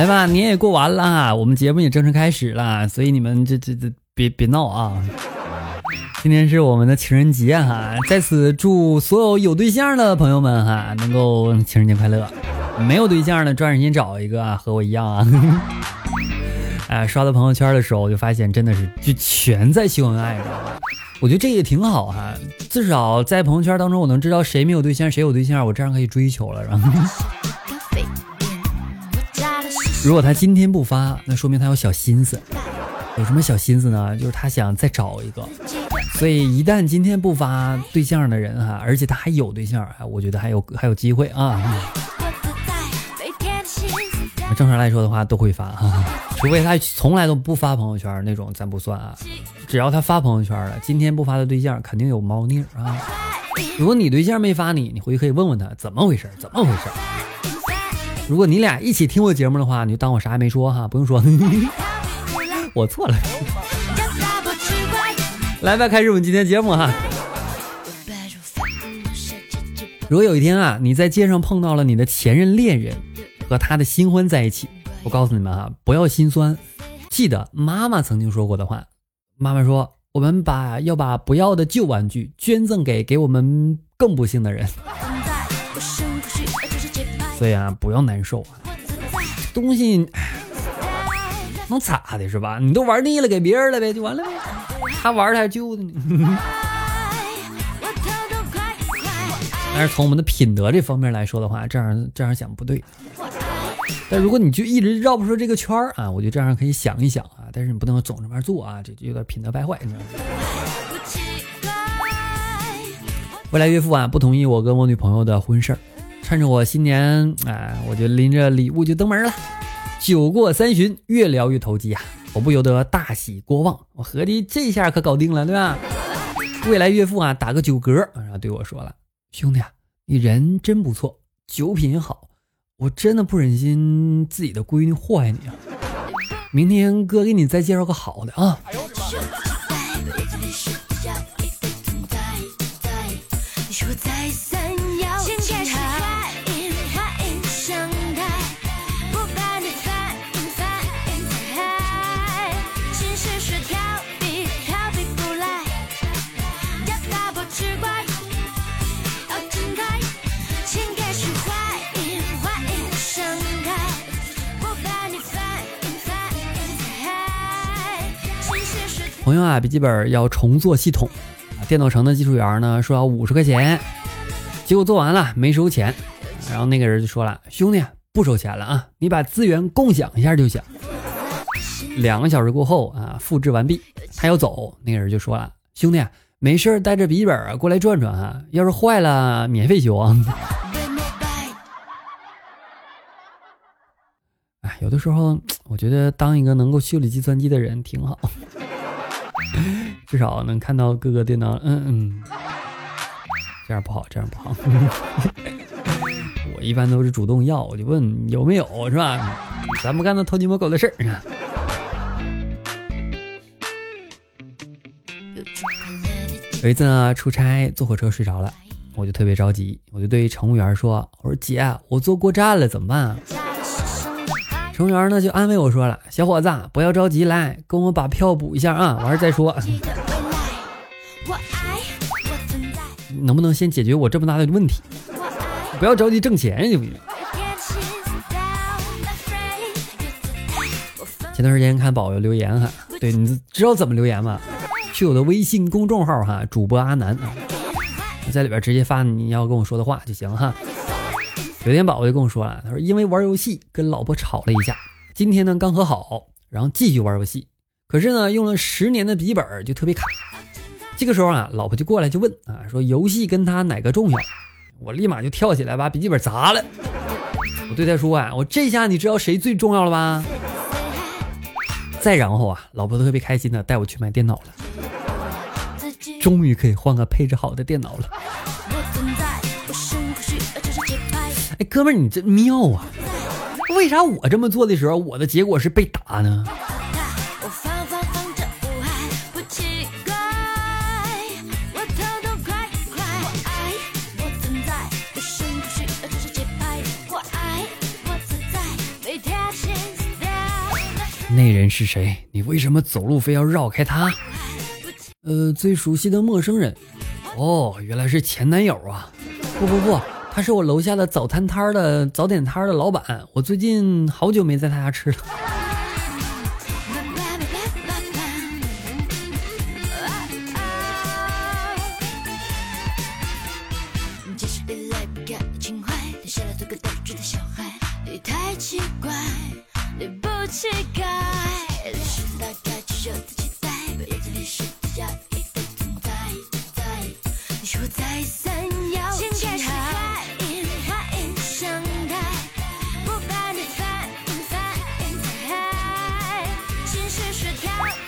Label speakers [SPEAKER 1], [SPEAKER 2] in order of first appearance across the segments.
[SPEAKER 1] 来吧，年也过完了，我们节目也正式开始了，所以你们这这这别别闹啊！今天是我们的情人节哈，在此祝所有有对象的朋友们哈，能够情人节快乐。没有对象的，抓紧时间找一个啊，和我一样啊。哎，刷到朋友圈的时候，我就发现真的是就全在秀恩爱，知道吧？我觉得这也挺好哈，至少在朋友圈当中，我能知道谁没有对象，谁有对象，我这样可以追求了。然后，如果他今天不发，那说明他有小心思。有什么小心思呢？就是他想再找一个。所以一旦今天不发对象的人哈，而且他还有对象，哎，我觉得还有还有机会啊。正常来说的话都会发哈，除非他从来都不发朋友圈那种，咱不算啊。只要他发朋友圈了，今天不发的对象肯定有猫腻啊。如果你对象没发你，你回去可以问问他怎么回事，怎么回事。如果你俩一起听我节目的话，你就当我啥也没说哈，不用说，我错了。来吧，开始我们今天节目哈。如果有一天啊，你在街上碰到了你的前任恋人和他的新欢在一起，我告诉你们啊，不要心酸，记得妈妈曾经说过的话。妈妈说，我们把要把不要的旧玩具捐赠给给我们更不幸的人。所以啊，不要难受啊，东西能咋的，是吧？你都玩腻了，给别人了呗，就完了呗。他玩的还旧的呢，但是从我们的品德这方面来说的话，这样这样想不对。但如果你就一直绕不出这个圈儿啊，我觉得这样可以想一想啊，但是你不能总这么做啊，这就有点品德败坏，你知道吗？未来岳父啊不同意我跟我女朋友的婚事儿，趁着我新年啊，我就拎着礼物就登门了。酒过三巡，越聊越投机啊。我不由得大喜过望，我合计这下可搞定了，对吧？未来岳父啊，打个酒嗝，然后对我说了：“兄弟啊，你人真不错，酒品好，我真的不忍心自己的闺女祸害你啊！明天哥给你再介绍个好的啊。”朋友啊，笔记本要重做系统，电脑城的技术员呢说要五十块钱，结果做完了没收钱，然后那个人就说了：“兄弟，不收钱了啊，你把资源共享一下就行。”两个小时过后啊，复制完毕，他要走，那个人就说了：“兄弟，没事带着笔记本过来转转啊，要是坏了免费修啊。”哎，有的时候我觉得当一个能够修理计算机的人挺好。至少能看到各个电脑，嗯嗯，这样不好，这样不好。我一般都是主动要，我就问有没有，是吧？咱不干那偷鸡摸狗的事儿。有一次呢，出差坐火车睡着了，我就特别着急，我就对乘务员说：“我说姐，我坐过站了，怎么办？”乘务员呢就安慰我说了：“小伙子，不要着急，来跟我把票补一下啊，完事再说。能不能先解决我这么大的问题？不要着急挣钱，行不行？”前段时间看宝宝留言哈，对，你知道怎么留言吗？去我的微信公众号哈，主播阿南啊，在里边直接发你要跟我说的话就行哈。有天宝宝就跟我说了，他说因为玩游戏跟老婆吵了一架，今天呢刚和好，然后继续玩游戏，可是呢用了十年的笔记本就特别卡。这个时候啊，老婆就过来就问啊，说游戏跟他哪个重要？我立马就跳起来把笔记本砸了。我对他说啊，我这下你知道谁最重要了吧？再然后啊，老婆特别开心的带我去买电脑了，终于可以换个配置好的电脑了。哎，哥们儿，你这妙啊！为啥我这么做的时候，我的结果是被打呢？那人是谁？你为什么走路非要绕开他？呃，最熟悉的陌生人。哦，原来是前男友啊！不不不，是我楼下的早餐摊的早点摊的老板。我最近好久没在他家吃了。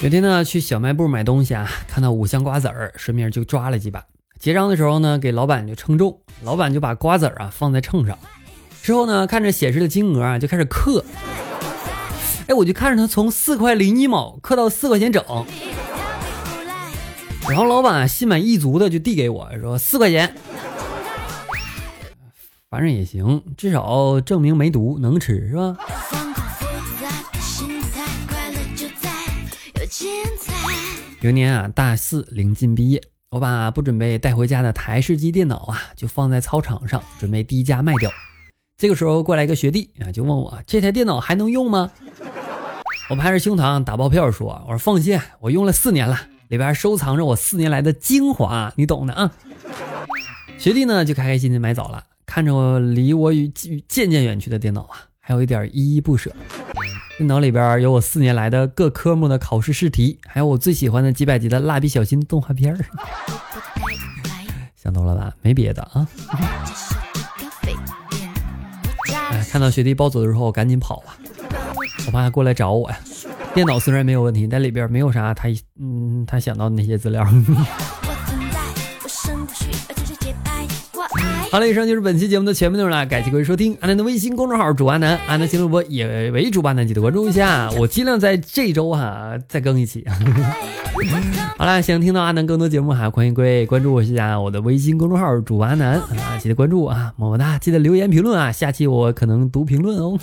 [SPEAKER 1] 有天呢，去小卖部买东西啊，看到五箱瓜子儿，顺便就抓了几把。结账的时候呢，给老板就称重，老板就把瓜子儿啊放在秤上，之后呢，看着显示的金额啊，就开始刻。哎，我就看着他从四块零一毛刻到四块钱整，然后老板心满意足的就递给我说四块钱，反正也行，至少证明没毒，能吃是吧？有年啊，大四临近毕业，我把不准备带回家的台式机电脑啊，就放在操场上，准备低价卖掉。这个时候过来一个学弟啊，就问我这台电脑还能用吗？我拍着胸膛打包票说：“我说放心，我用了四年了，里边收藏着我四年来的精华，你懂的啊。”学弟呢就开开心心买走了，看着我离我与渐渐远去的电脑啊，还有一点依依不舍。电脑里边有我四年来的各科目的考试试题，还有我最喜欢的几百集的蜡笔小新动画片儿。想多了吧？没别的啊。哎，看到学弟抱走的时候，赶紧跑啊，我怕他过来找我呀。电脑虽然没有问题，但里边没有啥他嗯他想到的那些资料。好了，以上就是本期节目的全部内容了，感谢各位收听。阿南的微信公众号主阿南，阿南新主播也为主阿南，记得关注一下，我尽量在这周哈再更一期。好了，想听到阿南更多节目哈，欢迎各位关注我一下我的微信公众号主阿南啊，记得关注啊，么么哒，记得留言评论啊，下期我可能读评论哦。